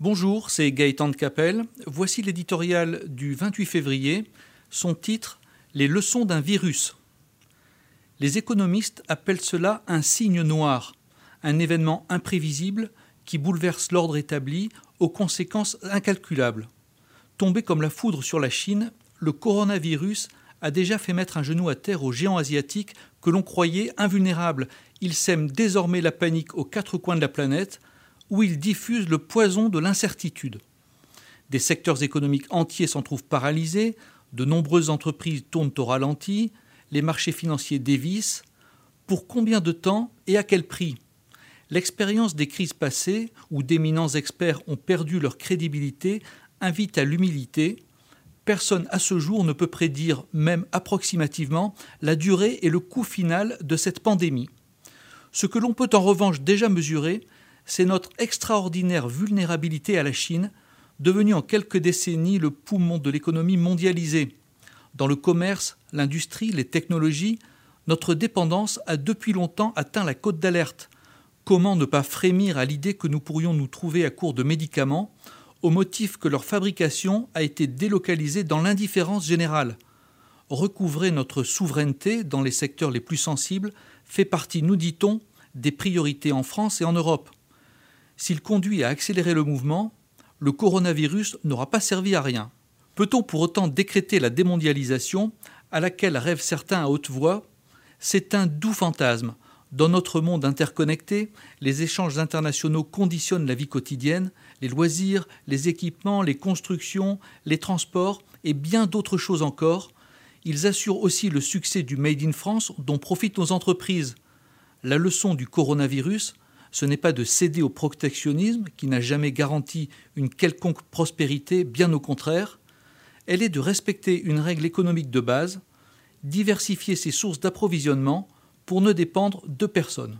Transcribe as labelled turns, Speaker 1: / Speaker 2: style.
Speaker 1: Bonjour, c'est Gaëtan de Capelle. Voici l'éditorial du 28 février. Son titre Les leçons d'un virus. Les économistes appellent cela un signe noir, un événement imprévisible qui bouleverse l'ordre établi aux conséquences incalculables. Tombé comme la foudre sur la Chine, le coronavirus a déjà fait mettre un genou à terre aux géants asiatiques que l'on croyait invulnérables. Il sème désormais la panique aux quatre coins de la planète où il diffuse le poison de l'incertitude. Des secteurs économiques entiers s'en trouvent paralysés, de nombreuses entreprises tournent au ralenti, les marchés financiers dévissent. Pour combien de temps et à quel prix? L'expérience des crises passées, où d'éminents experts ont perdu leur crédibilité, invite à l'humilité. Personne à ce jour ne peut prédire, même approximativement, la durée et le coût final de cette pandémie. Ce que l'on peut en revanche déjà mesurer, c'est notre extraordinaire vulnérabilité à la Chine, devenue en quelques décennies le poumon de l'économie mondialisée. Dans le commerce, l'industrie, les technologies, notre dépendance a depuis longtemps atteint la côte d'alerte. Comment ne pas frémir à l'idée que nous pourrions nous trouver à court de médicaments, au motif que leur fabrication a été délocalisée dans l'indifférence générale? Recouvrer notre souveraineté dans les secteurs les plus sensibles fait partie, nous dit-on, des priorités en France et en Europe. S'il conduit à accélérer le mouvement, le coronavirus n'aura pas servi à rien. Peut-on pour autant décréter la démondialisation à laquelle rêvent certains à haute voix? C'est un doux fantasme. Dans notre monde interconnecté, les échanges internationaux conditionnent la vie quotidienne, les loisirs, les équipements, les constructions, les transports et bien d'autres choses encore. Ils assurent aussi le succès du Made in France dont profitent nos entreprises. La leçon du coronavirus, ce n'est pas de céder au protectionnisme qui n'a jamais garanti une quelconque prospérité, bien au contraire, elle est de respecter une règle économique de base, diversifier ses sources d'approvisionnement pour ne dépendre de personne.